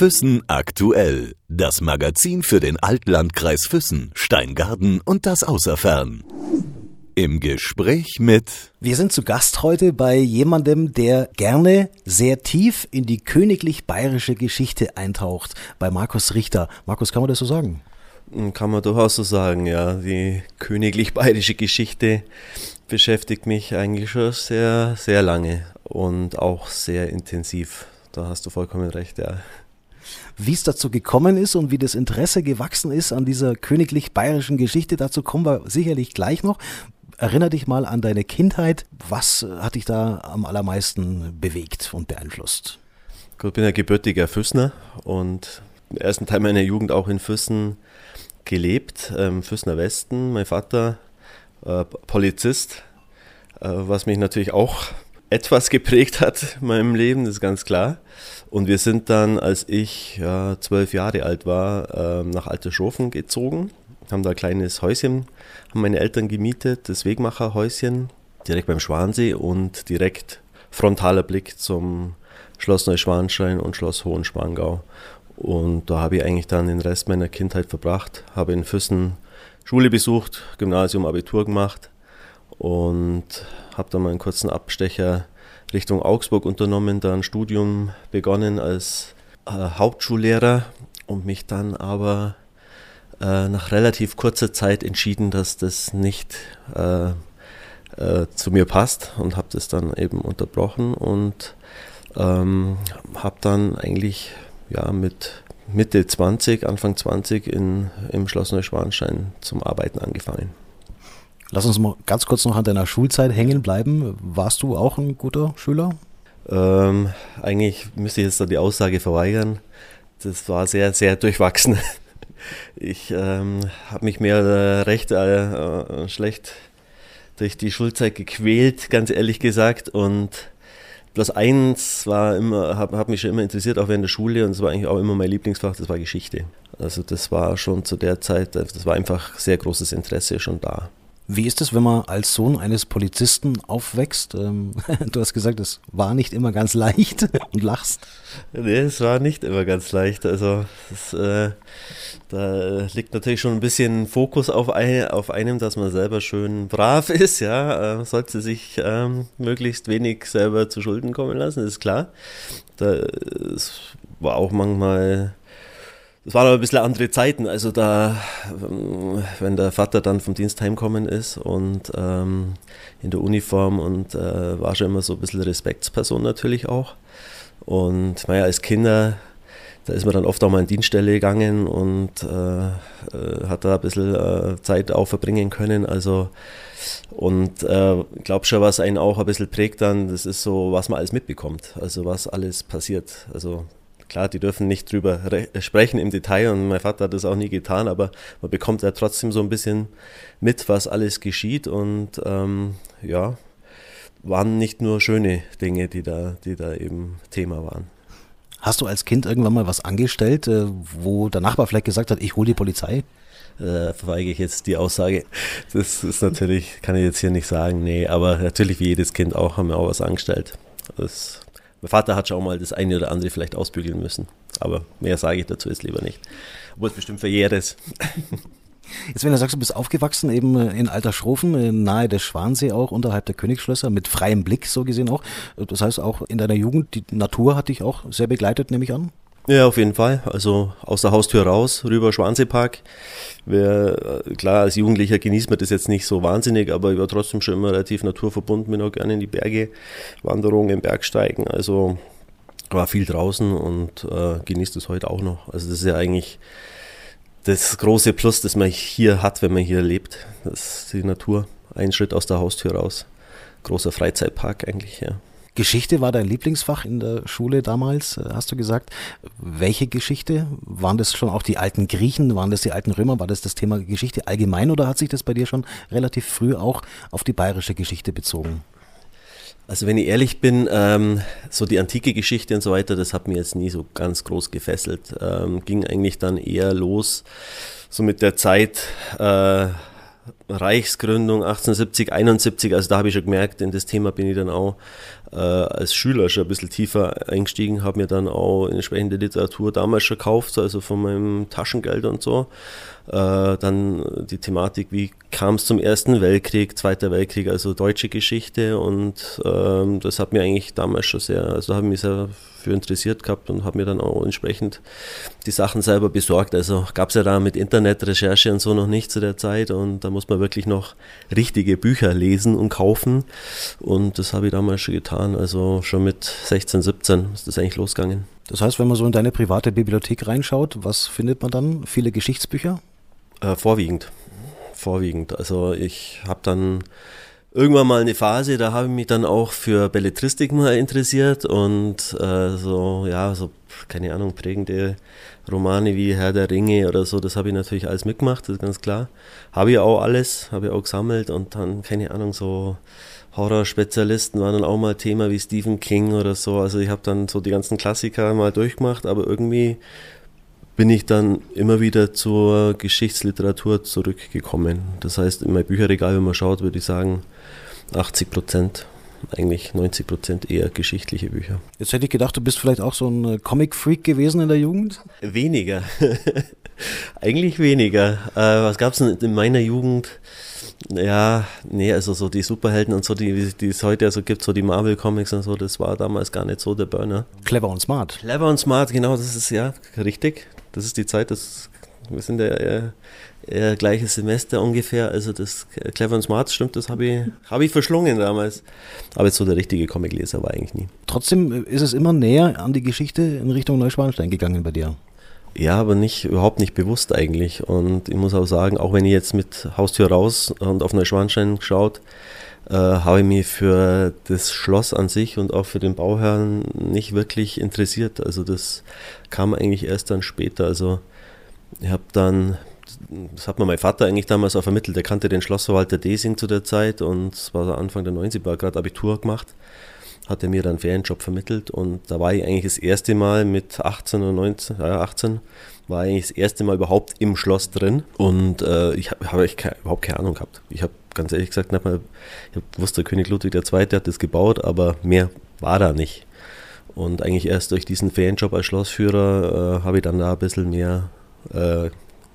Füssen aktuell. Das Magazin für den Altlandkreis Füssen, Steingarten und das Außerfern. Im Gespräch mit. Wir sind zu Gast heute bei jemandem, der gerne sehr tief in die königlich bayerische Geschichte eintaucht, bei Markus Richter. Markus, kann man das so sagen? Kann man durchaus so sagen, ja. Die königlich bayerische Geschichte beschäftigt mich eigentlich schon sehr, sehr lange und auch sehr intensiv. Da hast du vollkommen recht, ja. Wie es dazu gekommen ist und wie das Interesse gewachsen ist an dieser königlich bayerischen Geschichte, dazu kommen wir sicherlich gleich noch. Erinner dich mal an deine Kindheit. Was hat dich da am allermeisten bewegt und beeinflusst? Ich bin ein gebürtiger Füssner und im ersten Teil meiner Jugend auch in Füssen gelebt, im Füssner Westen. Mein Vater äh, Polizist, äh, was mich natürlich auch etwas geprägt hat in meinem Leben, das ist ganz klar. Und wir sind dann, als ich ja, zwölf Jahre alt war, äh, nach Alterschofen gezogen, haben da ein kleines Häuschen, haben meine Eltern gemietet, das Wegmacherhäuschen, direkt beim Schwansee und direkt frontaler Blick zum Schloss Neuschwanstein und Schloss Hohenschwangau. Und da habe ich eigentlich dann den Rest meiner Kindheit verbracht, habe in Füssen Schule besucht, Gymnasium, Abitur gemacht und habe dann mal einen kurzen Abstecher Richtung Augsburg unternommen, da ein Studium begonnen als äh, Hauptschullehrer und mich dann aber äh, nach relativ kurzer Zeit entschieden, dass das nicht äh, äh zu mir passt und habe das dann eben unterbrochen und ähm, habe dann eigentlich ja mit Mitte 20, Anfang 20 in, im Schloss Neuschwanstein zum Arbeiten angefangen. Lass uns mal ganz kurz noch an deiner Schulzeit hängen bleiben. Warst du auch ein guter Schüler? Ähm, eigentlich müsste ich jetzt da die Aussage verweigern. Das war sehr, sehr durchwachsen. Ich ähm, habe mich mehr äh, recht äh, schlecht durch die Schulzeit gequält, ganz ehrlich gesagt. Und bloß eins war immer, hat, hat mich schon immer interessiert, auch während der Schule, und es war eigentlich auch immer mein Lieblingsfach, das war Geschichte. Also das war schon zu der Zeit, das war einfach sehr großes Interesse schon da. Wie ist es, wenn man als Sohn eines Polizisten aufwächst? Ähm, du hast gesagt, es war nicht immer ganz leicht und lachst. Nee, es war nicht immer ganz leicht. Also das, äh, da liegt natürlich schon ein bisschen Fokus auf, ein, auf einem, dass man selber schön brav ist. Ja, äh, sollte sich ähm, möglichst wenig selber zu Schulden kommen lassen, ist klar. Da, es war auch manchmal das waren aber ein bisschen andere Zeiten. Also da, ähm, wenn der Vater dann vom Dienst heimkommen ist und ähm, in der Uniform und äh, war schon immer so ein bisschen Respektsperson natürlich auch. Und naja, als Kinder, da ist man dann oft auch mal in Dienststelle gegangen und äh, äh, hat da ein bisschen äh, Zeit auch verbringen können. Also und äh, glaube schon, was einen auch ein bisschen prägt dann, das ist so, was man alles mitbekommt, also was alles passiert. Also Klar, die dürfen nicht drüber sprechen im Detail und mein Vater hat das auch nie getan, aber man bekommt ja trotzdem so ein bisschen mit, was alles geschieht und ähm, ja, waren nicht nur schöne Dinge, die da, die da eben Thema waren. Hast du als Kind irgendwann mal was angestellt, äh, wo der Nachbar vielleicht gesagt hat, ich hole die Polizei? Äh, verweige ich jetzt die Aussage. Das ist natürlich, kann ich jetzt hier nicht sagen, nee, aber natürlich wie jedes Kind auch, haben wir auch was angestellt. Das mein Vater hat schon mal das eine oder andere vielleicht ausbügeln müssen. Aber mehr sage ich dazu jetzt lieber nicht. Obwohl es bestimmt verjährt ist. Jetzt, wenn du sagst, du bist aufgewachsen eben in Alterschrofen, äh, nahe des Schwansee auch, unterhalb der Königsschlösser, mit freiem Blick so gesehen auch. Das heißt auch in deiner Jugend, die Natur hat dich auch sehr begleitet, nehme ich an? Ja, auf jeden Fall. Also aus der Haustür raus, rüber Schwanseepark. Wer, äh, klar, als Jugendlicher genießt man das jetzt nicht so wahnsinnig, aber ich war trotzdem schon immer relativ naturverbunden, bin auch gerne in die Berge, Wanderungen, Bergsteigen. Also war viel draußen und äh, genießt es heute auch noch. Also das ist ja eigentlich das große Plus, das man hier hat, wenn man hier lebt. Das ist die Natur. Ein Schritt aus der Haustür raus. Großer Freizeitpark eigentlich, ja. Geschichte war dein Lieblingsfach in der Schule damals, äh, hast du gesagt. Welche Geschichte? Waren das schon auch die alten Griechen? Waren das die alten Römer? War das das Thema Geschichte allgemein oder hat sich das bei dir schon relativ früh auch auf die bayerische Geschichte bezogen? Also wenn ich ehrlich bin, ähm, so die antike Geschichte und so weiter, das hat mir jetzt nie so ganz groß gefesselt. Ähm, ging eigentlich dann eher los, so mit der Zeit, äh, Reichsgründung 1870, 71, also da habe ich schon gemerkt, in das Thema bin ich dann auch äh, als Schüler schon ein bisschen tiefer eingestiegen, habe mir dann auch entsprechende Literatur damals schon gekauft, also von meinem Taschengeld und so. Äh, dann die Thematik, wie kam es zum Ersten Weltkrieg, Zweiter Weltkrieg, also deutsche Geschichte und ähm, das hat mir eigentlich damals schon sehr, also habe ich mich sehr für interessiert gehabt und habe mir dann auch entsprechend die Sachen selber besorgt. Also gab es ja da mit Internetrecherche und so noch nicht zu der Zeit und da muss man wirklich noch richtige Bücher lesen und kaufen und das habe ich damals schon getan, also schon mit 16, 17 ist das eigentlich losgegangen. Das heißt, wenn man so in deine private Bibliothek reinschaut, was findet man dann? Viele Geschichtsbücher? Äh, vorwiegend. Vorwiegend. Also ich habe dann irgendwann mal eine Phase, da habe ich mich dann auch für Belletristik mal interessiert und äh, so, ja, so, keine Ahnung, prägende Romane wie Herr der Ringe oder so, das habe ich natürlich alles mitgemacht, das ist ganz klar. Habe ich auch alles, habe ich auch gesammelt und dann, keine Ahnung, so Horrorspezialisten waren dann auch mal Thema wie Stephen King oder so. Also ich habe dann so die ganzen Klassiker mal durchgemacht, aber irgendwie bin ich dann immer wieder zur Geschichtsliteratur zurückgekommen. Das heißt, in mein Bücherregal, wenn man schaut, würde ich sagen, 80 Prozent, eigentlich 90 Prozent eher geschichtliche Bücher. Jetzt hätte ich gedacht, du bist vielleicht auch so ein äh, Comic-Freak gewesen in der Jugend? Weniger. eigentlich weniger. Äh, was gab es denn in meiner Jugend? Ja, nee, also so die Superhelden und so, die, die es heute also gibt, so die Marvel-Comics und so, das war damals gar nicht so der Burner. Clever und smart. Clever und smart, genau, das ist ja richtig. Das ist die Zeit, das, wir sind ja eher gleiches Semester ungefähr. Also das Clever und Smart, stimmt, das habe ich, hab ich verschlungen damals. Aber jetzt so der richtige Comicleser war eigentlich nie. Trotzdem ist es immer näher an die Geschichte in Richtung Neuschwanstein gegangen bei dir. Ja, aber nicht, überhaupt nicht bewusst eigentlich. Und ich muss auch sagen, auch wenn ich jetzt mit Haustür raus und auf Neuschwanstein geschaut, äh, habe ich mich für das Schloss an sich und auch für den Bauherrn nicht wirklich interessiert. Also das kam eigentlich erst dann später. Also ich habe dann, das hat mir mein Vater eigentlich damals auch vermittelt, der kannte den Schlossverwalter Desing zu der Zeit und es war Anfang der 90er, war gerade Abitur gemacht, hat er mir dann einen Ferienjob vermittelt und da war ich eigentlich das erste Mal mit 18 oder 19, äh, 18, war eigentlich das erste Mal überhaupt im Schloss drin und äh, ich habe hab keine, überhaupt keine Ahnung gehabt. Ich habe ganz ehrlich gesagt, nicht mal, ich wusste, König Ludwig II. hat das gebaut, aber mehr war da nicht. Und eigentlich erst durch diesen Ferienjob als Schlossführer äh, habe ich dann da ein bisschen mehr äh,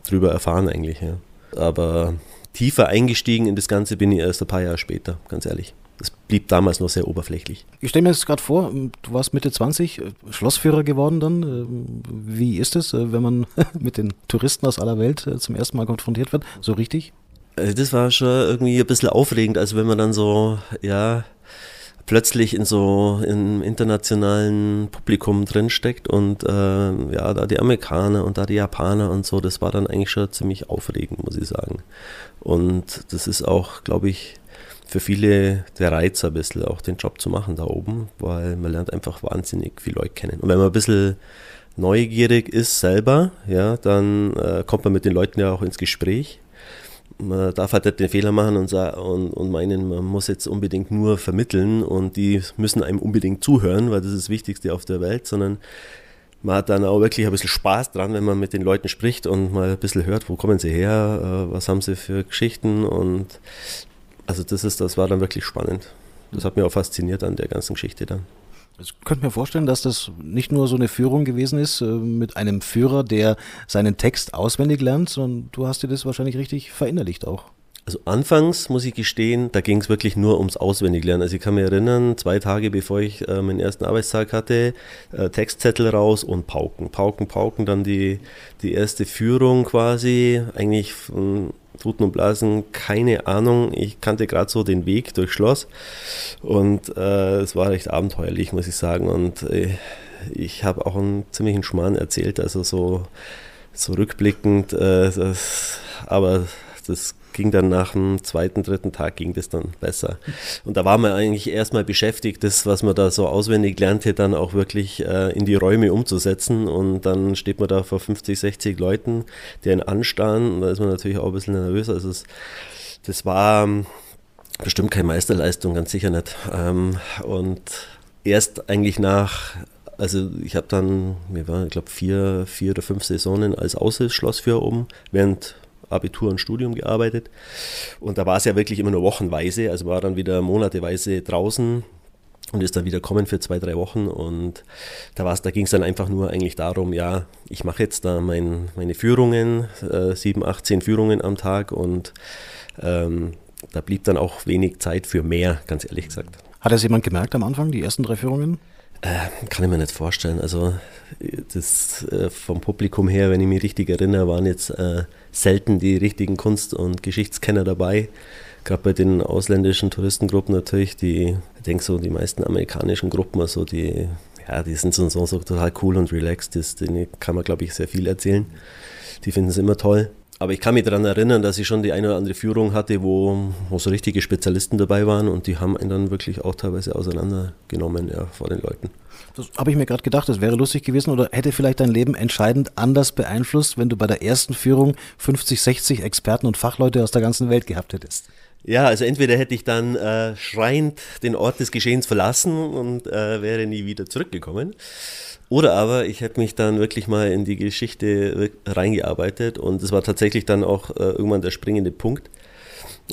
drüber erfahren eigentlich. Ja. Aber tiefer eingestiegen in das Ganze bin ich erst ein paar Jahre später, ganz ehrlich. Das blieb damals noch sehr oberflächlich. Ich stelle mir das gerade vor, du warst Mitte 20, äh, Schlossführer geworden dann. Ähm, wie ist es, äh, wenn man mit den Touristen aus aller Welt äh, zum ersten Mal konfrontiert wird? So richtig? Das war schon irgendwie ein bisschen aufregend, also wenn man dann so, ja, plötzlich in so im internationalen Publikum drinsteckt und äh, ja, da die Amerikaner und da die Japaner und so, das war dann eigentlich schon ziemlich aufregend, muss ich sagen. Und das ist auch, glaube ich, für viele der Reiz ein bisschen auch den Job zu machen da oben, weil man lernt einfach wahnsinnig viele Leute kennen. Und wenn man ein bisschen neugierig ist selber, ja, dann äh, kommt man mit den Leuten ja auch ins Gespräch man darf halt nicht den Fehler machen und, und, und, meinen, man muss jetzt unbedingt nur vermitteln und die müssen einem unbedingt zuhören, weil das ist das Wichtigste auf der Welt, sondern man hat dann auch wirklich ein bisschen Spaß dran, wenn man mit den Leuten spricht und mal ein bisschen hört, wo kommen sie her, äh, was haben sie für Geschichten und also das ist, das war dann wirklich spannend. Das hat mich auch fasziniert an der ganzen Geschichte dann. Ich könnte mir vorstellen, dass das nicht nur so eine Führung gewesen ist äh, mit einem Führer, der seinen Text auswendig lernt, sondern du hast dir das wahrscheinlich richtig verinnerlicht auch. Also anfangs muss ich gestehen, da ging es wirklich nur ums Auswendiglernen. Also ich kann mich erinnern, zwei Tage bevor ich äh, meinen ersten Arbeitstag hatte, äh, Textzettel raus und Pauken. Pauken, Pauken, dann die, die erste Führung quasi, eigentlich von Tuten und Blasen, keine Ahnung. Ich kannte gerade so den Weg durch Schloss und äh, es war recht abenteuerlich, muss ich sagen. Und äh, ich habe auch einen ziemlichen Schmarrn erzählt, also so, so rückblickend, äh, aber das ging dann nach dem zweiten, dritten Tag ging das dann besser. Und da war man eigentlich erstmal beschäftigt, das, was man da so auswendig lernte, dann auch wirklich äh, in die Räume umzusetzen. Und dann steht man da vor 50, 60 Leuten, die einen anstarren. Und da ist man natürlich auch ein bisschen nervös. Also es, das war ähm, bestimmt keine Meisterleistung, ganz sicher nicht. Ähm, und erst eigentlich nach also ich habe dann, mir waren, ich glaube, vier, vier oder fünf Saisonen als Aushilfsschlossführer oben, während Abitur und Studium gearbeitet. Und da war es ja wirklich immer nur wochenweise, also war dann wieder monateweise draußen und ist dann wieder kommen für zwei, drei Wochen. Und da, da ging es dann einfach nur eigentlich darum, ja, ich mache jetzt da mein, meine Führungen, äh, sieben, acht, zehn Führungen am Tag und ähm, da blieb dann auch wenig Zeit für mehr, ganz ehrlich gesagt. Hat das jemand gemerkt am Anfang, die ersten drei Führungen? Äh, kann ich mir nicht vorstellen. Also das äh, vom Publikum her, wenn ich mich richtig erinnere, waren jetzt äh, selten die richtigen Kunst- und Geschichtskenner dabei. Gerade bei den ausländischen Touristengruppen natürlich, die, ich denke so, die meisten amerikanischen Gruppen, also die, ja, die sind so, so, so total cool und relaxed, das, denen kann man, glaube ich, sehr viel erzählen. Die finden es immer toll. Aber ich kann mich daran erinnern, dass ich schon die eine oder andere Führung hatte, wo, wo so richtige Spezialisten dabei waren und die haben einen dann wirklich auch teilweise auseinandergenommen ja, vor den Leuten. Das habe ich mir gerade gedacht, das wäre lustig gewesen oder hätte vielleicht dein Leben entscheidend anders beeinflusst, wenn du bei der ersten Führung 50, 60 Experten und Fachleute aus der ganzen Welt gehabt hättest. Ja, also entweder hätte ich dann äh, schreiend den Ort des Geschehens verlassen und äh, wäre nie wieder zurückgekommen. Oder aber ich hätte mich dann wirklich mal in die Geschichte reingearbeitet und es war tatsächlich dann auch äh, irgendwann der springende Punkt,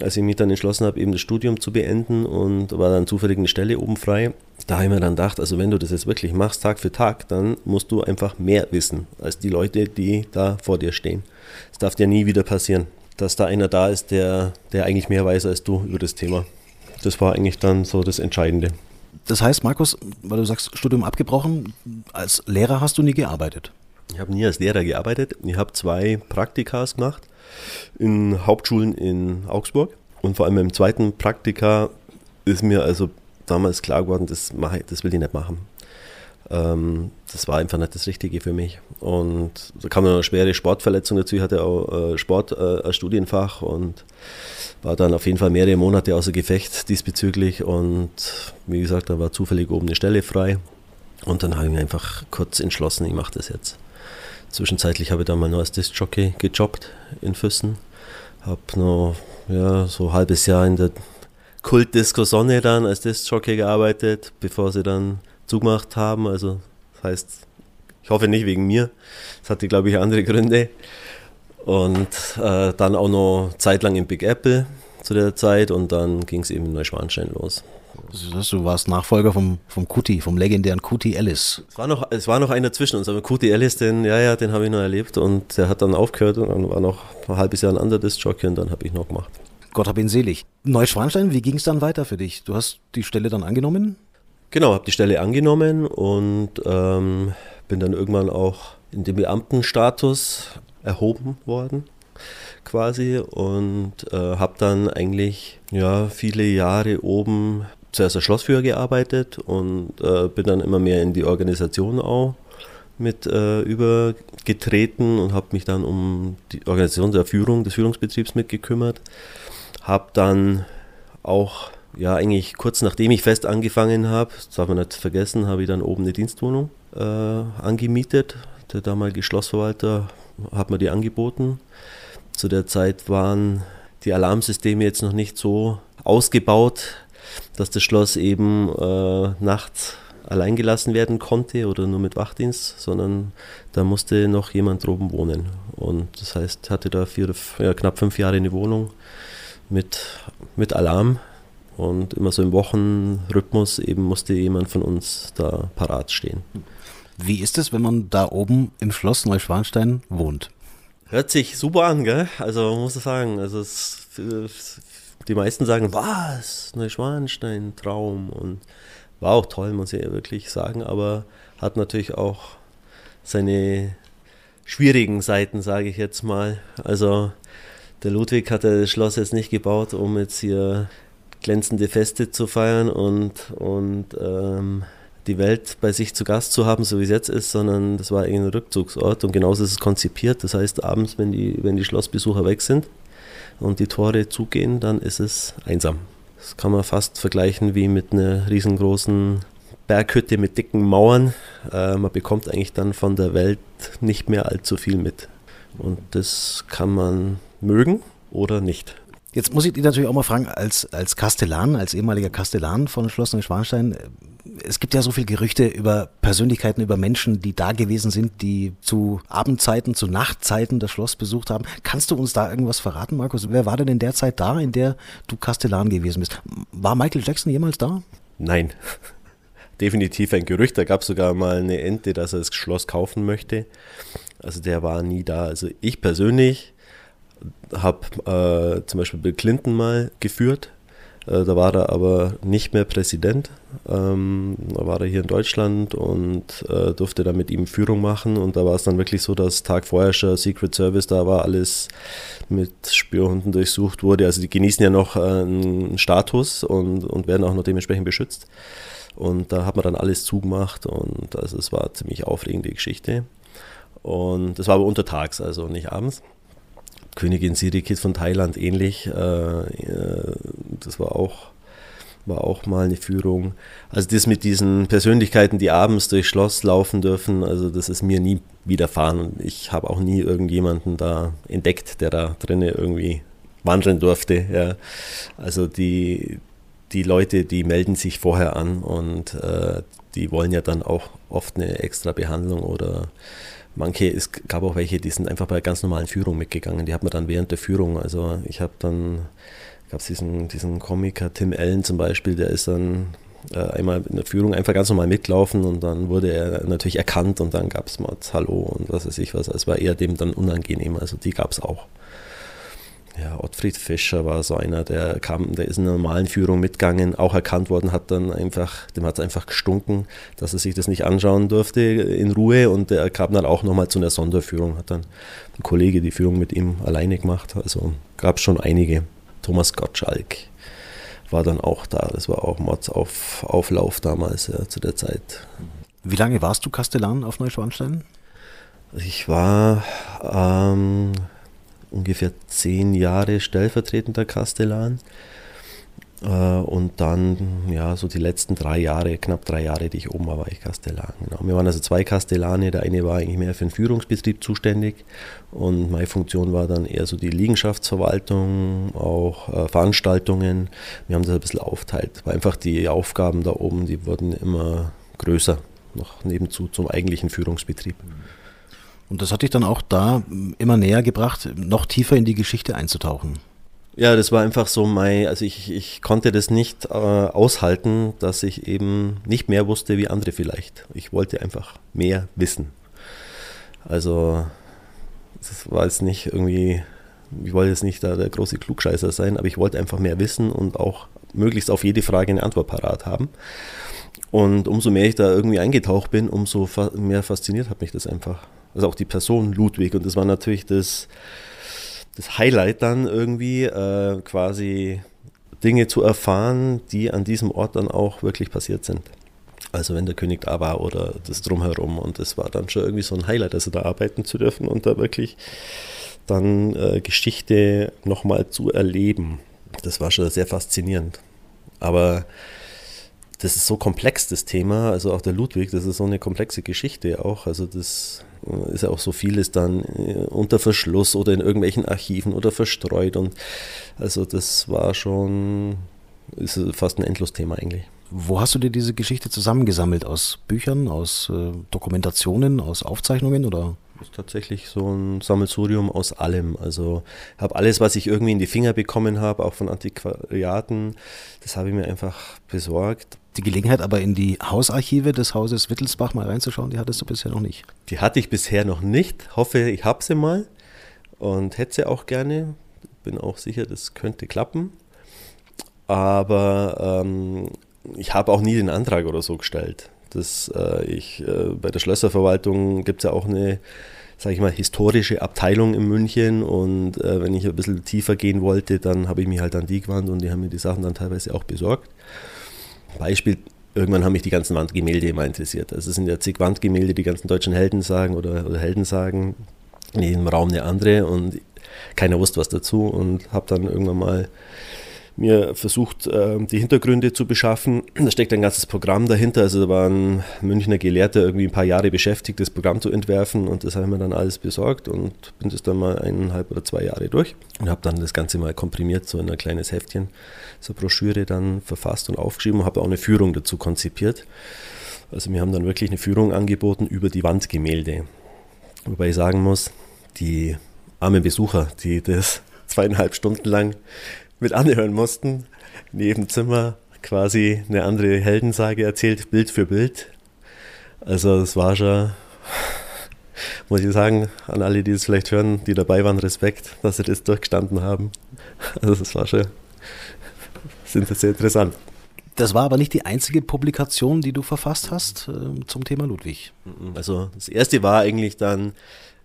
als ich mich dann entschlossen habe, eben das Studium zu beenden und war dann zufällig eine Stelle oben frei. Da habe ich mir dann gedacht, also wenn du das jetzt wirklich machst, Tag für Tag, dann musst du einfach mehr wissen als die Leute, die da vor dir stehen. Das darf dir nie wieder passieren, dass da einer da ist, der, der eigentlich mehr weiß als du über das Thema. Das war eigentlich dann so das Entscheidende. Das heißt, Markus, weil du sagst, Studium abgebrochen, als Lehrer hast du nie gearbeitet? Ich habe nie als Lehrer gearbeitet. Ich habe zwei Praktikas gemacht in Hauptschulen in Augsburg. Und vor allem im zweiten Praktika ist mir also damals klar geworden, das, mache ich, das will ich nicht machen. Ähm, das war einfach nicht das Richtige für mich. Und da kam eine schwere Sportverletzung dazu. Ich hatte auch äh, Sport äh, als Studienfach und war dann auf jeden Fall mehrere Monate außer Gefecht diesbezüglich. Und wie gesagt, da war zufällig oben eine Stelle frei. Und dann habe ich mir einfach kurz entschlossen, ich mache das jetzt. Zwischenzeitlich habe ich dann mal nur als Disc-Jockey gejobbt in Füssen. Habe noch ja, so ein halbes Jahr in der Kultdisco Sonne dann als Disc-Jockey gearbeitet, bevor sie dann zugemacht haben. Also das heißt, ich hoffe nicht wegen mir. Das hatte, glaube ich, andere Gründe. Und äh, dann auch noch zeitlang im Big Apple zu der Zeit und dann ging es eben in Neuschwanstein los. Du warst Nachfolger vom, vom Kuti, vom legendären Kuti Ellis. Es war noch, es war noch einer zwischen uns, aber Kuti Ellis, den, ja, ja, den habe ich noch erlebt und der hat dann aufgehört und dann war noch ein halbes Jahr ein anderer Jockey und dann habe ich noch gemacht. Gott hab ihn selig. Neuschwanstein, wie ging es dann weiter für dich? Du hast die Stelle dann angenommen? Genau, habe die Stelle angenommen und ähm, bin dann irgendwann auch in den Beamtenstatus erhoben worden quasi und äh, habe dann eigentlich ja viele Jahre oben zuerst als Schlossführer gearbeitet und äh, bin dann immer mehr in die Organisation auch mit äh, übergetreten und habe mich dann um die Organisation der Führung des Führungsbetriebs mitgekümmert. Habe dann auch, ja eigentlich kurz nachdem ich fest angefangen habe, das darf man nicht vergessen, habe ich dann oben eine Dienstwohnung äh, angemietet. Der damalige Schlossverwalter hat mir die angeboten. Zu der Zeit waren die Alarmsysteme jetzt noch nicht so ausgebaut, dass das Schloss eben äh, nachts allein gelassen werden konnte oder nur mit Wachdienst, sondern da musste noch jemand droben wohnen. Und das heißt, hatte da vier, ja, knapp fünf Jahre eine Wohnung mit, mit Alarm und immer so im Wochenrhythmus eben musste jemand von uns da parat stehen. Wie ist es, wenn man da oben im Schloss Neuschwanstein wohnt? Hört sich super an, gell? Also muss ich sagen, also es, die meisten sagen, was, Neuschwanstein, Traum und war auch toll, muss ich wirklich sagen, aber hat natürlich auch seine schwierigen Seiten, sage ich jetzt mal. Also der Ludwig hat das Schloss jetzt nicht gebaut, um jetzt hier glänzende Feste zu feiern und, und ähm, die Welt bei sich zu Gast zu haben, so wie es jetzt ist, sondern das war ein Rückzugsort und genauso ist es konzipiert. Das heißt, abends, wenn die, wenn die Schlossbesucher weg sind und die Tore zugehen, dann ist es einsam. Das kann man fast vergleichen wie mit einer riesengroßen Berghütte mit dicken Mauern. Äh, man bekommt eigentlich dann von der Welt nicht mehr allzu viel mit. Und das kann man mögen oder nicht. Jetzt muss ich dich natürlich auch mal fragen, als, als Kastellan, als ehemaliger Kastellan von Schloss Neuschwanstein, es gibt ja so viele Gerüchte über Persönlichkeiten, über Menschen, die da gewesen sind, die zu Abendzeiten, zu Nachtzeiten das Schloss besucht haben. Kannst du uns da irgendwas verraten, Markus? Wer war denn in der Zeit da, in der du Kastellan gewesen bist? War Michael Jackson jemals da? Nein, definitiv ein Gerücht. Da gab es sogar mal eine Ente, dass er das Schloss kaufen möchte. Also der war nie da. Also ich persönlich habe äh, zum Beispiel Bill Clinton mal geführt. Äh, da war er aber nicht mehr Präsident. Ähm, da war er hier in Deutschland und äh, durfte dann mit ihm Führung machen. Und da war es dann wirklich so, dass Tag vorher schon Secret Service da war, alles mit Spürhunden durchsucht wurde. Also die genießen ja noch äh, einen Status und, und werden auch noch dementsprechend beschützt. Und da hat man dann alles zugemacht und also es war eine ziemlich aufregende Geschichte. Und das war aber untertags, also nicht abends. Königin Sirikit von Thailand ähnlich. Äh, äh, das war auch, war auch mal eine Führung. Also das mit diesen Persönlichkeiten, die abends durchs Schloss laufen dürfen, also das ist mir nie widerfahren. Und ich habe auch nie irgendjemanden da entdeckt, der da drinnen irgendwie wandeln durfte. Ja. Also die, die Leute, die melden sich vorher an und äh, die wollen ja dann auch oft eine extra Behandlung oder manche, es gab auch welche, die sind einfach bei ganz normalen Führungen mitgegangen. Die hat man dann während der Führung, also ich habe dann, gab es diesen, diesen Komiker Tim Allen zum Beispiel, der ist dann äh, einmal in der Führung einfach ganz normal mitlaufen und dann wurde er natürlich erkannt und dann gab es mal Hallo und was weiß ich was. Es war eher dem dann unangenehm, also die gab es auch. Ja, Ottfried Fischer war so einer, der kam, der ist in einer normalen Führung mitgegangen, auch erkannt worden, hat dann einfach, dem hat es einfach gestunken, dass er sich das nicht anschauen durfte in Ruhe und der kam dann auch nochmal zu einer Sonderführung, hat dann ein Kollege die Führung mit ihm alleine gemacht, also gab es schon einige. Thomas Gottschalk war dann auch da, das war auch Mods auf Auflauf damals ja, zu der Zeit. Wie lange warst du Kastellan auf Neuschwanstein? Ich war ähm, ungefähr zehn Jahre stellvertretender Kastellan. Äh, und dann, ja, so die letzten drei Jahre, knapp drei Jahre, die ich oben war, war ich Kastellan. Genau. Wir waren also zwei Kastellane. Der eine war eigentlich mehr für den Führungsbetrieb zuständig und meine Funktion war dann eher so die Liegenschaftsverwaltung, auch äh, Veranstaltungen. Wir haben das ein bisschen aufteilt, weil einfach die Aufgaben da oben, die wurden immer größer, noch nebenzu zum eigentlichen Führungsbetrieb. Und das hat dich dann auch da immer näher gebracht, noch tiefer in die Geschichte einzutauchen. Ja, das war einfach so mein, also ich, ich konnte das nicht äh, aushalten, dass ich eben nicht mehr wusste wie andere vielleicht. Ich wollte einfach mehr wissen. Also das war jetzt nicht irgendwie, ich wollte jetzt nicht da der große Klugscheißer sein, aber ich wollte einfach mehr wissen und auch möglichst auf jede Frage eine Antwort parat haben. Und umso mehr ich da irgendwie eingetaucht bin, umso fa mehr fasziniert hat mich das einfach also auch die Person Ludwig. Und das war natürlich das, das Highlight dann irgendwie, äh, quasi Dinge zu erfahren, die an diesem Ort dann auch wirklich passiert sind. Also wenn der König da war oder das drumherum. Und das war dann schon irgendwie so ein Highlight, also da arbeiten zu dürfen und da wirklich dann äh, Geschichte nochmal zu erleben. Das war schon sehr faszinierend. Aber das ist so komplex, das Thema. Also auch der Ludwig, das ist so eine komplexe Geschichte auch. Also das ist ja auch so vieles dann äh, unter Verschluss oder in irgendwelchen Archiven oder verstreut. Und also das war schon, ist fast ein Endlosthema eigentlich. Wo hast du dir diese Geschichte zusammengesammelt? Aus Büchern, aus äh, Dokumentationen, aus Aufzeichnungen oder? Das ist tatsächlich so ein Sammelsurium aus allem. Also habe alles, was ich irgendwie in die Finger bekommen habe, auch von Antiquariaten, das habe ich mir einfach besorgt die Gelegenheit aber in die Hausarchive des Hauses Wittelsbach mal reinzuschauen, die hattest du bisher noch nicht. Die hatte ich bisher noch nicht. Hoffe, ich habe sie mal und hätte sie auch gerne. Bin auch sicher, das könnte klappen. Aber ähm, ich habe auch nie den Antrag oder so gestellt. Das, äh, ich, äh, bei der Schlösserverwaltung gibt es ja auch eine, sage ich mal, historische Abteilung in München. Und äh, wenn ich ein bisschen tiefer gehen wollte, dann habe ich mich halt an die gewandt und die haben mir die Sachen dann teilweise auch besorgt. Beispiel, irgendwann haben mich die ganzen Wandgemälde immer interessiert. Also es sind ja zig Wandgemälde, die ganzen deutschen Helden sagen oder, oder Helden sagen, in jedem Raum eine andere und keiner wusste was dazu und habe dann irgendwann mal mir versucht, ähm, die Hintergründe zu beschaffen. Da steckt ein ganzes Programm dahinter. Also da war ein Münchner Gelehrter irgendwie ein paar Jahre beschäftigt, das Programm zu entwerfen und das habe ich mir dann alles besorgt und bin das dann mal eineinhalb oder zwei Jahre durch und habe dann das Ganze mal komprimiert, so in ein kleines Heftchen, so Broschüre dann verfasst und aufgeschrieben und habe auch eine Führung dazu konzipiert. Also wir haben dann wirklich eine Führung angeboten über die Wandgemälde. Wobei ich sagen muss, die armen Besucher, die das zweieinhalb Stunden lang mit anhören mussten, in jedem Zimmer quasi eine andere Heldensage erzählt, Bild für Bild. Also das war schon, muss ich sagen, an alle, die es vielleicht hören, die dabei waren, Respekt, dass sie das durchgestanden haben. Also das war schon, sind das sehr interessant. Das war aber nicht die einzige Publikation, die du verfasst hast äh, zum Thema Ludwig. Also das erste war eigentlich dann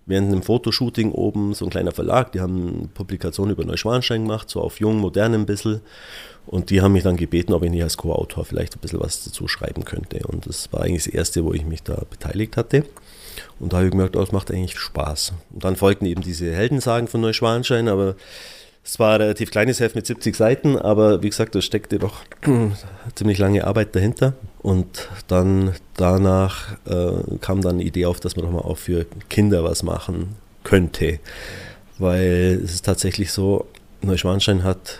während einem Fotoshooting oben so ein kleiner Verlag, die haben Publikationen über Neuschwanstein gemacht, so auf jung, modern ein bisschen. Und die haben mich dann gebeten, ob ich nicht als Co-Autor vielleicht ein bisschen was dazu schreiben könnte. Und das war eigentlich das erste, wo ich mich da beteiligt hatte. Und da habe ich gemerkt, oh, das macht eigentlich Spaß. Und dann folgten eben diese Heldensagen von Neuschwanstein, aber es war ein relativ kleines Heft mit 70 Seiten, aber wie gesagt, da steckte doch ziemlich lange Arbeit dahinter. Und dann danach äh, kam dann die Idee auf, dass man doch mal auch für Kinder was machen könnte. Weil es ist tatsächlich so, Neuschwanstein hat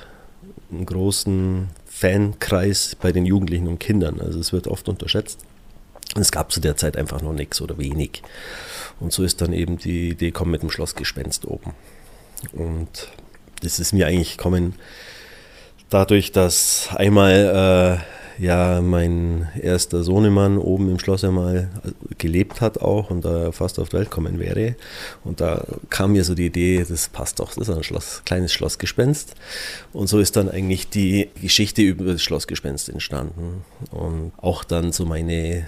einen großen Fankreis bei den Jugendlichen und Kindern. Also es wird oft unterschätzt. Es gab zu der Zeit einfach noch nichts oder wenig. Und so ist dann eben die Idee gekommen mit dem Schlossgespenst oben. Und das ist mir eigentlich gekommen dadurch, dass einmal äh, ja mein erster Sohnemann oben im Schloss einmal gelebt hat auch und da fast auf die Welt kommen wäre. Und da kam mir so die Idee, das passt doch, das ist ein Schloss, kleines Schlossgespenst. Und so ist dann eigentlich die Geschichte über das Schlossgespenst entstanden. Und auch dann so meine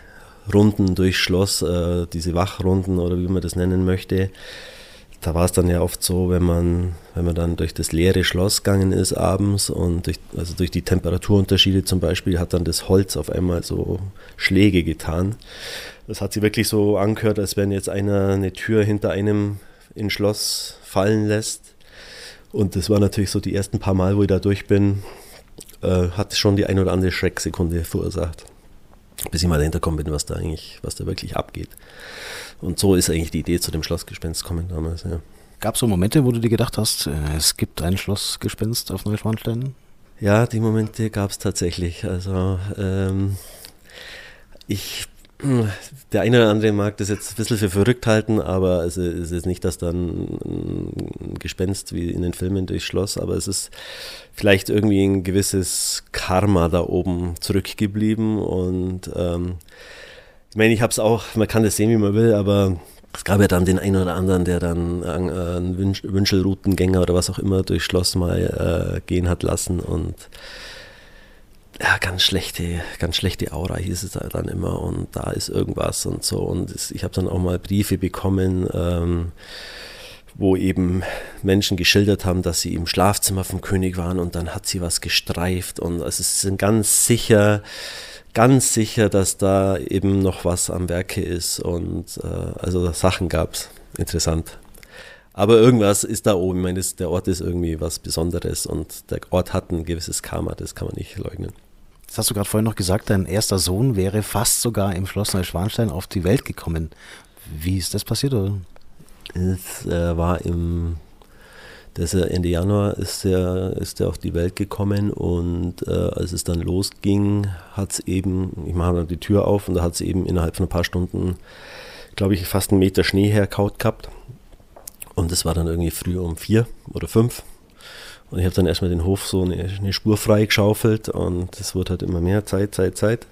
Runden durchs Schloss, äh, diese Wachrunden oder wie man das nennen möchte, da war es dann ja oft so, wenn man, wenn man dann durch das leere Schloss gegangen ist abends und durch, also durch die Temperaturunterschiede zum Beispiel hat dann das Holz auf einmal so Schläge getan. Das hat sich wirklich so angehört, als wenn jetzt einer eine Tür hinter einem ins Schloss fallen lässt. Und das war natürlich so die ersten paar Mal, wo ich da durch bin, äh, hat schon die ein oder andere Schrecksekunde verursacht. Bis ich mal dahinter kommen bin, was da eigentlich, was da wirklich abgeht. Und so ist eigentlich die Idee zu dem Schlossgespenst gekommen damals, ja. Gab es so Momente, wo du dir gedacht hast, äh, es gibt ein Schlossgespenst auf Neuschwanstein? Ja, die Momente gab es tatsächlich. Also ähm, ich, der eine oder andere mag das jetzt ein bisschen für verrückt halten, aber es ist jetzt nicht, dass dann ein Gespenst wie in den Filmen durchs Schloss, aber es ist vielleicht irgendwie ein gewisses Karma da oben zurückgeblieben und ähm, ich meine, ich habe es auch, man kann das sehen, wie man will, aber es gab ja dann den einen oder anderen, der dann äh, einen Wünsch, Wünschelroutengänger oder was auch immer durchs Schloss mal äh, gehen hat lassen und ja, ganz schlechte, ganz schlechte Aura hieß es dann immer und da ist irgendwas und so und ich habe dann auch mal Briefe bekommen, ähm, wo eben Menschen geschildert haben, dass sie im Schlafzimmer vom König waren und dann hat sie was gestreift und es sind ganz sicher ganz sicher, dass da eben noch was am Werke ist und äh, also Sachen gab es. Interessant. Aber irgendwas ist da oben. Ich meine, das, der Ort ist irgendwie was Besonderes und der Ort hat ein gewisses Karma, das kann man nicht leugnen. Das hast du gerade vorhin noch gesagt, dein erster Sohn wäre fast sogar im Schloss Neuschwanstein auf die Welt gekommen. Wie ist das passiert? Oder? Es äh, war im das Ende Januar ist er, ist er auf die Welt gekommen und äh, als es dann losging, hat es eben, ich mache dann die Tür auf und da hat es eben innerhalb von ein paar Stunden, glaube ich, fast einen Meter Schnee herkaut gehabt. Und es war dann irgendwie früh um vier oder fünf. Und ich habe dann erstmal den Hof so eine, eine Spur frei geschaufelt und es wurde halt immer mehr Zeit, Zeit, Zeit.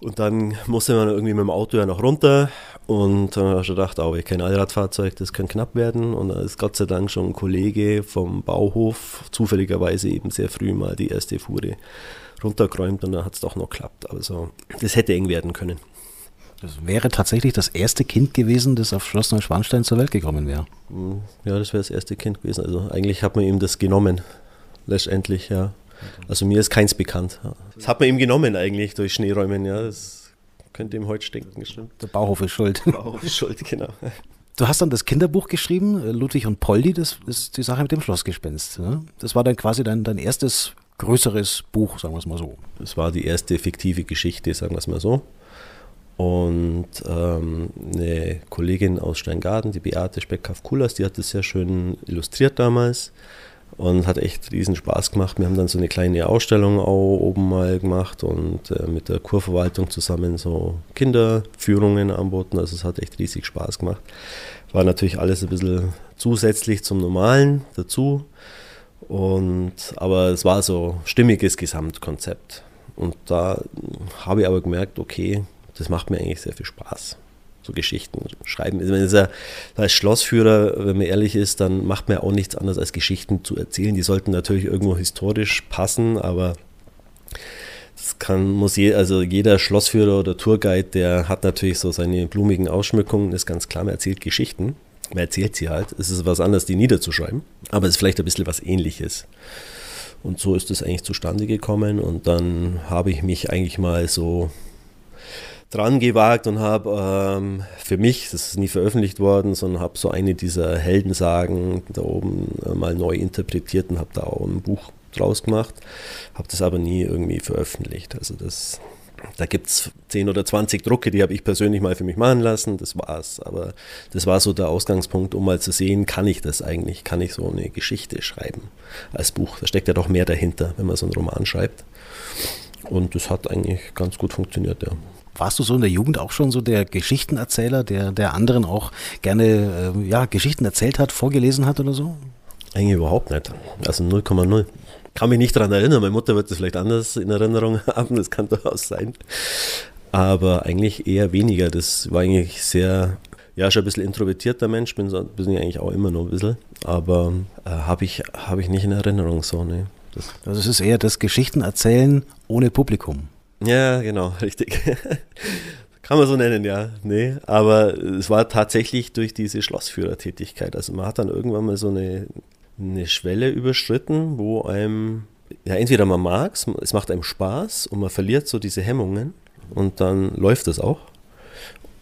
Und dann musste man irgendwie mit dem Auto ja noch runter und dann habe ich gedacht, oh, ich kein Allradfahrzeug, das kann knapp werden. Und da ist Gott sei Dank schon ein Kollege vom Bauhof zufälligerweise eben sehr früh mal die erste Fuhre runtergeräumt und dann hat es doch noch geklappt. Also das hätte eng werden können. Das wäre tatsächlich das erste Kind gewesen, das auf Schloss Neuschwanstein zur Welt gekommen wäre. Hm, ja, das wäre das erste Kind gewesen. Also eigentlich hat man ihm das genommen, letztendlich, ja. Also mir ist keins bekannt. Das hat man ihm genommen eigentlich durch Schneeräumen, ja. Das könnte ihm heute stinken, stimmt. Der Bauhof ist schuld. Der Bauhof ist schuld, genau. Du hast dann das Kinderbuch geschrieben, äh, Ludwig und Poldi, das ist die Sache mit dem Schlossgespenst. Ne? Das war dann quasi dein, dein erstes größeres Buch, sagen wir es mal so. Es war die erste fiktive Geschichte, sagen wir es mal so. Und ähm, eine Kollegin aus Steingarten, die Beate Speckhaft-Kulas, die hat das sehr schön illustriert damals und hat echt riesen Spaß gemacht. Wir haben dann so eine kleine Ausstellung auch oben mal gemacht und äh, mit der Kurverwaltung zusammen so Kinderführungen anboten. Also es hat echt riesig Spaß gemacht. War natürlich alles ein bisschen zusätzlich zum Normalen dazu. Und, aber es war so stimmiges Gesamtkonzept. Und da habe ich aber gemerkt, okay, das macht mir eigentlich sehr viel Spaß. So Geschichten schreiben. Wenn ja, als Schlossführer, wenn man ehrlich ist, dann macht man auch nichts anderes als Geschichten zu erzählen. Die sollten natürlich irgendwo historisch passen, aber das kann, muss je, also jeder Schlossführer oder Tourguide, der hat natürlich so seine blumigen Ausschmückungen, ist ganz klar, man erzählt Geschichten. Man erzählt sie halt. Es ist was anderes, die niederzuschreiben, aber es ist vielleicht ein bisschen was ähnliches. Und so ist es eigentlich zustande gekommen und dann habe ich mich eigentlich mal so dran gewagt und habe ähm, für mich, das ist nie veröffentlicht worden, sondern habe so eine dieser Heldensagen da oben äh, mal neu interpretiert und habe da auch ein Buch draus gemacht, habe das aber nie irgendwie veröffentlicht. Also das, da gibt es 10 oder 20 Drucke, die habe ich persönlich mal für mich machen lassen, das war's. Aber das war so der Ausgangspunkt, um mal zu sehen, kann ich das eigentlich, kann ich so eine Geschichte schreiben als Buch. Da steckt ja doch mehr dahinter, wenn man so einen Roman schreibt. Und das hat eigentlich ganz gut funktioniert, ja. Warst du so in der Jugend auch schon so der Geschichtenerzähler, der, der anderen auch gerne äh, ja, Geschichten erzählt hat, vorgelesen hat oder so? Eigentlich überhaupt nicht. Also 0,0. Kann mich nicht daran erinnern. Meine Mutter wird das vielleicht anders in Erinnerung haben, das kann durchaus sein. Aber eigentlich eher weniger. Das war eigentlich sehr, ja, schon ein bisschen introvertierter Mensch, bin, so, bin ich eigentlich auch immer noch ein bisschen. Aber äh, habe ich, hab ich nicht in Erinnerung so, ne. Das also es ist eher das Geschichten erzählen ohne Publikum. Ja, genau, richtig. Kann man so nennen, ja. Nee, aber es war tatsächlich durch diese Schlossführertätigkeit. Also man hat dann irgendwann mal so eine, eine Schwelle überschritten, wo einem, ja, entweder man mag es, es macht einem Spaß und man verliert so diese Hemmungen und dann läuft es auch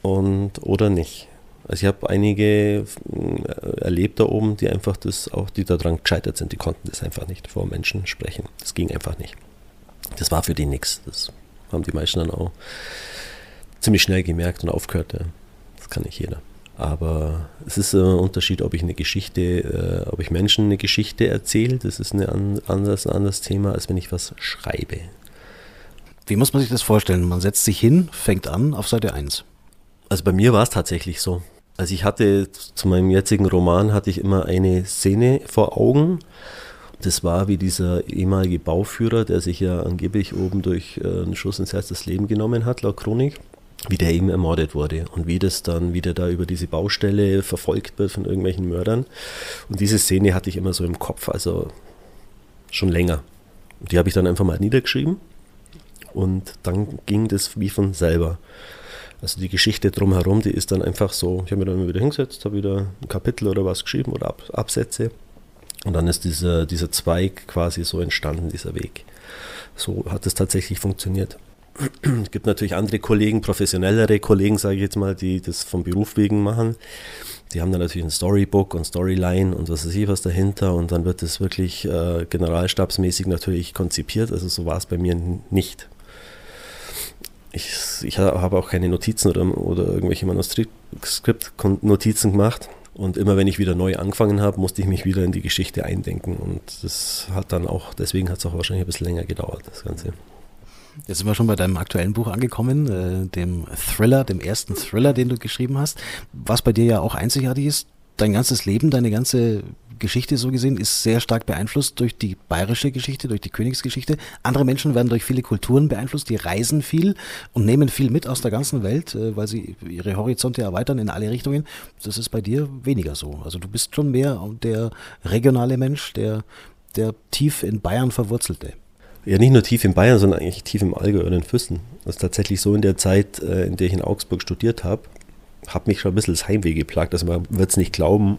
und oder nicht. Also ich habe einige äh, erlebt da oben, die einfach das auch, die daran gescheitert sind, die konnten das einfach nicht vor Menschen sprechen. Das ging einfach nicht. Das war für die nichts. Das haben die meisten dann auch ziemlich schnell gemerkt und aufgehört. Ja. Das kann nicht jeder. Aber es ist ein Unterschied, ob ich eine Geschichte, äh, ob ich Menschen eine Geschichte erzähle. Das ist eine an, anders, ein anderes Thema, als wenn ich was schreibe. Wie muss man sich das vorstellen? Man setzt sich hin, fängt an auf Seite 1. Also bei mir war es tatsächlich so. Also ich hatte zu meinem jetzigen Roman hatte ich immer eine Szene vor Augen das war wie dieser ehemalige Bauführer, der sich ja angeblich oben durch äh, einen Schuss ins Herz das Leben genommen hat, laut Chronik, wie der eben ermordet wurde und wie das dann wieder da über diese Baustelle verfolgt wird von irgendwelchen Mördern. Und diese Szene hatte ich immer so im Kopf, also schon länger. Die habe ich dann einfach mal niedergeschrieben und dann ging das wie von selber. Also die Geschichte drumherum, die ist dann einfach so, ich habe mir dann wieder hingesetzt, habe wieder ein Kapitel oder was geschrieben oder Ab Absätze und dann ist dieser, dieser Zweig quasi so entstanden, dieser Weg. So hat es tatsächlich funktioniert. Es gibt natürlich andere Kollegen, professionellere Kollegen, sage ich jetzt mal, die das vom Beruf wegen machen. Die haben dann natürlich ein Storybook und Storyline und was weiß ich was dahinter und dann wird das wirklich äh, generalstabsmäßig natürlich konzipiert. Also so war es bei mir nicht. Ich, ich habe auch keine Notizen oder, oder irgendwelche Manuskript-Notizen gemacht. Und immer wenn ich wieder neu angefangen habe, musste ich mich wieder in die Geschichte eindenken. Und das hat dann auch, deswegen hat es auch wahrscheinlich ein bisschen länger gedauert, das Ganze. Jetzt sind wir schon bei deinem aktuellen Buch angekommen, äh, dem Thriller, dem ersten Thriller, den du geschrieben hast. Was bei dir ja auch einzigartig ist, dein ganzes Leben, deine ganze Geschichte so gesehen ist sehr stark beeinflusst durch die bayerische Geschichte, durch die Königsgeschichte. Andere Menschen werden durch viele Kulturen beeinflusst, die reisen viel und nehmen viel mit aus der ganzen Welt, äh, weil sie ihre Horizonte erweitern in alle Richtungen. Das ist bei dir weniger so. Also du bist schon mehr der regionale Mensch, der, der tief in Bayern verwurzelte. Ja, nicht nur tief in Bayern, sondern eigentlich tief im Allgäu oder in Füssen. Das ist tatsächlich so in der Zeit, äh, in der ich in Augsburg studiert habe, hat mich schon ein bisschen das Heimweh geplagt. Also man wird es nicht glauben,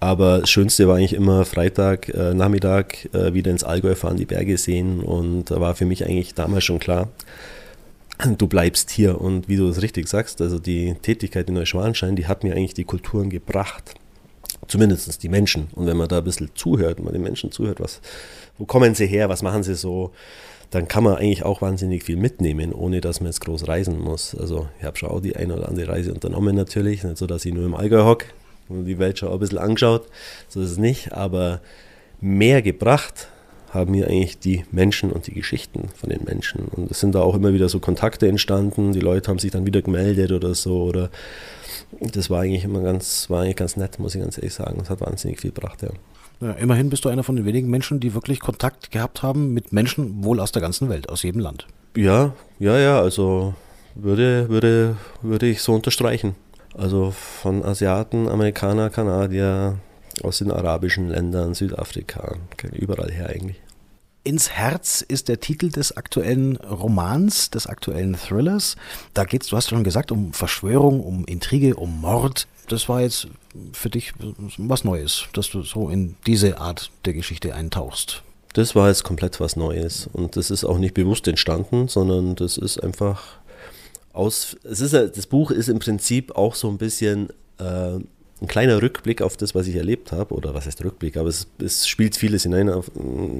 aber das Schönste war eigentlich immer Freitag, äh, Nachmittag äh, wieder ins Allgäu fahren, die Berge sehen. Und da war für mich eigentlich damals schon klar, du bleibst hier. Und wie du es richtig sagst, also die Tätigkeit in Neuschwanstein, die hat mir eigentlich die Kulturen gebracht. Zumindest die Menschen. Und wenn man da ein bisschen zuhört, man den Menschen zuhört, was, wo kommen sie her, was machen sie so, dann kann man eigentlich auch wahnsinnig viel mitnehmen, ohne dass man jetzt groß reisen muss. Also ich habe schon auch die eine oder andere Reise unternommen natürlich, nicht so, dass ich nur im Allgäu hocke und die Welt schon ein bisschen angeschaut, so ist es nicht, aber mehr gebracht haben mir eigentlich die Menschen und die Geschichten von den Menschen. Und es sind da auch immer wieder so Kontakte entstanden, die Leute haben sich dann wieder gemeldet oder so oder das war eigentlich immer ganz, war eigentlich ganz nett, muss ich ganz ehrlich sagen. Das hat wahnsinnig viel gebracht, ja. Ja, immerhin bist du einer von den wenigen Menschen, die wirklich Kontakt gehabt haben mit Menschen wohl aus der ganzen Welt, aus jedem Land. Ja, ja, ja, also würde, würde, würde ich so unterstreichen. Also von Asiaten, Amerikaner, Kanadier, aus den arabischen Ländern, Südafrika, überall her eigentlich. Ins Herz ist der Titel des aktuellen Romans, des aktuellen Thrillers. Da geht es, du hast schon gesagt, um Verschwörung, um Intrige, um Mord das war jetzt für dich was Neues, dass du so in diese Art der Geschichte eintauchst. Das war jetzt komplett was Neues und das ist auch nicht bewusst entstanden, sondern das ist einfach aus. Es ist das Buch ist im Prinzip auch so ein bisschen äh, ein kleiner Rückblick auf das, was ich erlebt habe, oder was heißt Rückblick, aber es, es spielt vieles hinein auf,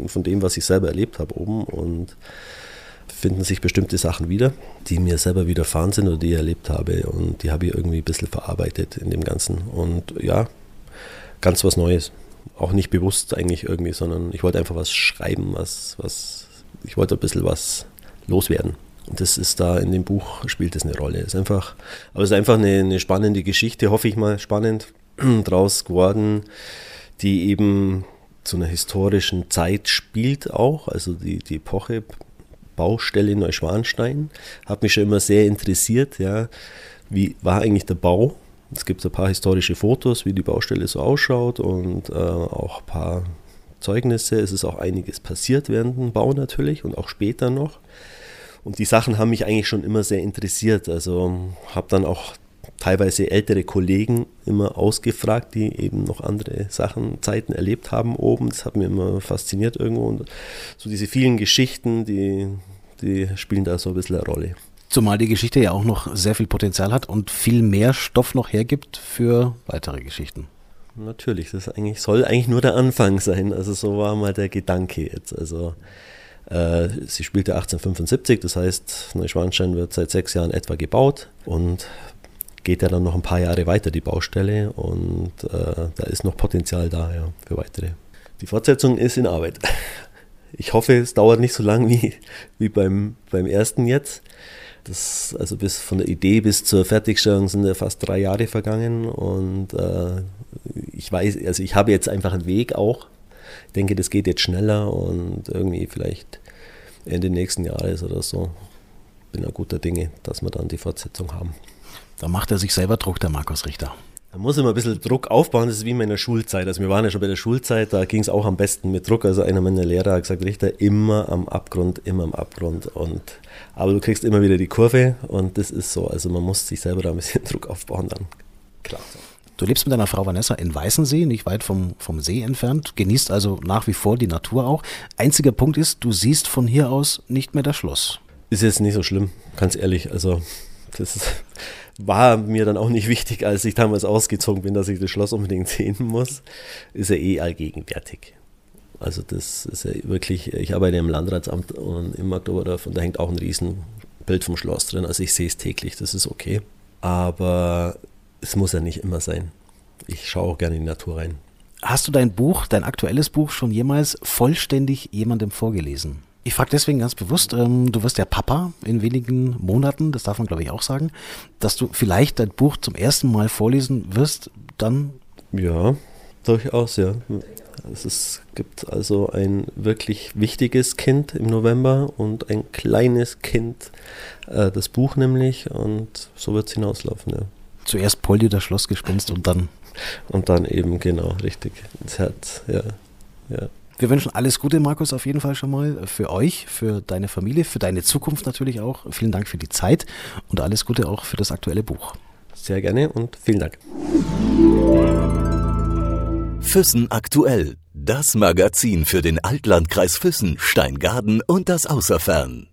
von dem, was ich selber erlebt habe oben und finden sich bestimmte Sachen wieder, die mir selber widerfahren sind oder die ich erlebt habe. Und die habe ich irgendwie ein bisschen verarbeitet in dem Ganzen. Und ja, ganz was Neues. Auch nicht bewusst eigentlich irgendwie, sondern ich wollte einfach was schreiben, was, was, ich wollte ein bisschen was loswerden. Und das ist da in dem Buch, spielt das eine Rolle. Ist einfach, aber es ist einfach eine, eine spannende Geschichte, hoffe ich mal, spannend draus geworden, die eben zu einer historischen Zeit spielt auch, also die, die Epoche Baustelle Neuschwanstein. Hat mich schon immer sehr interessiert, ja, wie war eigentlich der Bau? Es gibt ein paar historische Fotos, wie die Baustelle so ausschaut und äh, auch ein paar Zeugnisse. Es ist auch einiges passiert während dem Bau natürlich und auch später noch. Und die Sachen haben mich eigentlich schon immer sehr interessiert. Also habe dann auch teilweise ältere Kollegen immer ausgefragt, die eben noch andere Sachen, Zeiten erlebt haben oben. Das hat mir immer fasziniert irgendwo. Und so diese vielen Geschichten, die, die spielen da so ein bisschen eine Rolle. Zumal die Geschichte ja auch noch sehr viel Potenzial hat und viel mehr Stoff noch hergibt für weitere Geschichten. Natürlich, das eigentlich, soll eigentlich nur der Anfang sein. Also so war mal der Gedanke jetzt. Also sie spielte 1875, das heißt, Neuschwanstein wird seit sechs Jahren etwa gebaut und geht ja dann noch ein paar Jahre weiter, die Baustelle, und äh, da ist noch Potenzial da ja, für weitere. Die Fortsetzung ist in Arbeit. Ich hoffe, es dauert nicht so lang wie, wie beim, beim ersten jetzt. Das, also bis von der Idee bis zur Fertigstellung sind ja fast drei Jahre vergangen und äh, ich weiß, also ich habe jetzt einfach einen Weg auch. Ich denke, das geht jetzt schneller und irgendwie vielleicht Ende nächsten Jahres oder so. Bin ein guter Dinge, dass wir dann die Fortsetzung haben. Da macht er sich selber Druck, der Markus Richter. Da muss immer ein bisschen Druck aufbauen, das ist wie in meiner Schulzeit. Also wir waren ja schon bei der Schulzeit, da ging es auch am besten mit Druck. Also einer meiner Lehrer hat gesagt, Richter, immer am Abgrund, immer am Abgrund. Und, aber du kriegst immer wieder die Kurve und das ist so. Also man muss sich selber da ein bisschen Druck aufbauen dann. Klar. Du lebst mit deiner Frau Vanessa in Weißensee, nicht weit vom, vom See entfernt, genießt also nach wie vor die Natur auch. Einziger Punkt ist, du siehst von hier aus nicht mehr das Schloss. Ist jetzt nicht so schlimm, ganz ehrlich. Also das ist, war mir dann auch nicht wichtig, als ich damals ausgezogen bin, dass ich das Schloss unbedingt sehen muss. Ist ja eh allgegenwärtig. Also das ist ja wirklich, ich arbeite im Landratsamt und im Magdeburgdorf und da hängt auch ein Riesenbild vom Schloss drin. Also ich sehe es täglich, das ist okay. Aber es muss ja nicht immer sein. Ich schaue auch gerne in die Natur rein. Hast du dein Buch, dein aktuelles Buch schon jemals vollständig jemandem vorgelesen? Ich frage deswegen ganz bewusst, ähm, du wirst ja Papa in wenigen Monaten, das darf man glaube ich auch sagen, dass du vielleicht dein Buch zum ersten Mal vorlesen wirst, dann? Ja, durchaus, ja. Es ist, gibt also ein wirklich wichtiges Kind im November und ein kleines Kind, äh, das Buch nämlich, und so wird es hinauslaufen, ja. Zuerst Polly das Schlossgespenst und dann. Und dann eben, genau, richtig, ins Herz, ja. ja. Wir wünschen alles Gute, Markus, auf jeden Fall schon mal für euch, für deine Familie, für deine Zukunft natürlich auch. Vielen Dank für die Zeit und alles Gute auch für das aktuelle Buch. Sehr gerne und vielen Dank. Füssen aktuell. Das Magazin für den Altlandkreis Füssen, Steingaden und das Außerfern.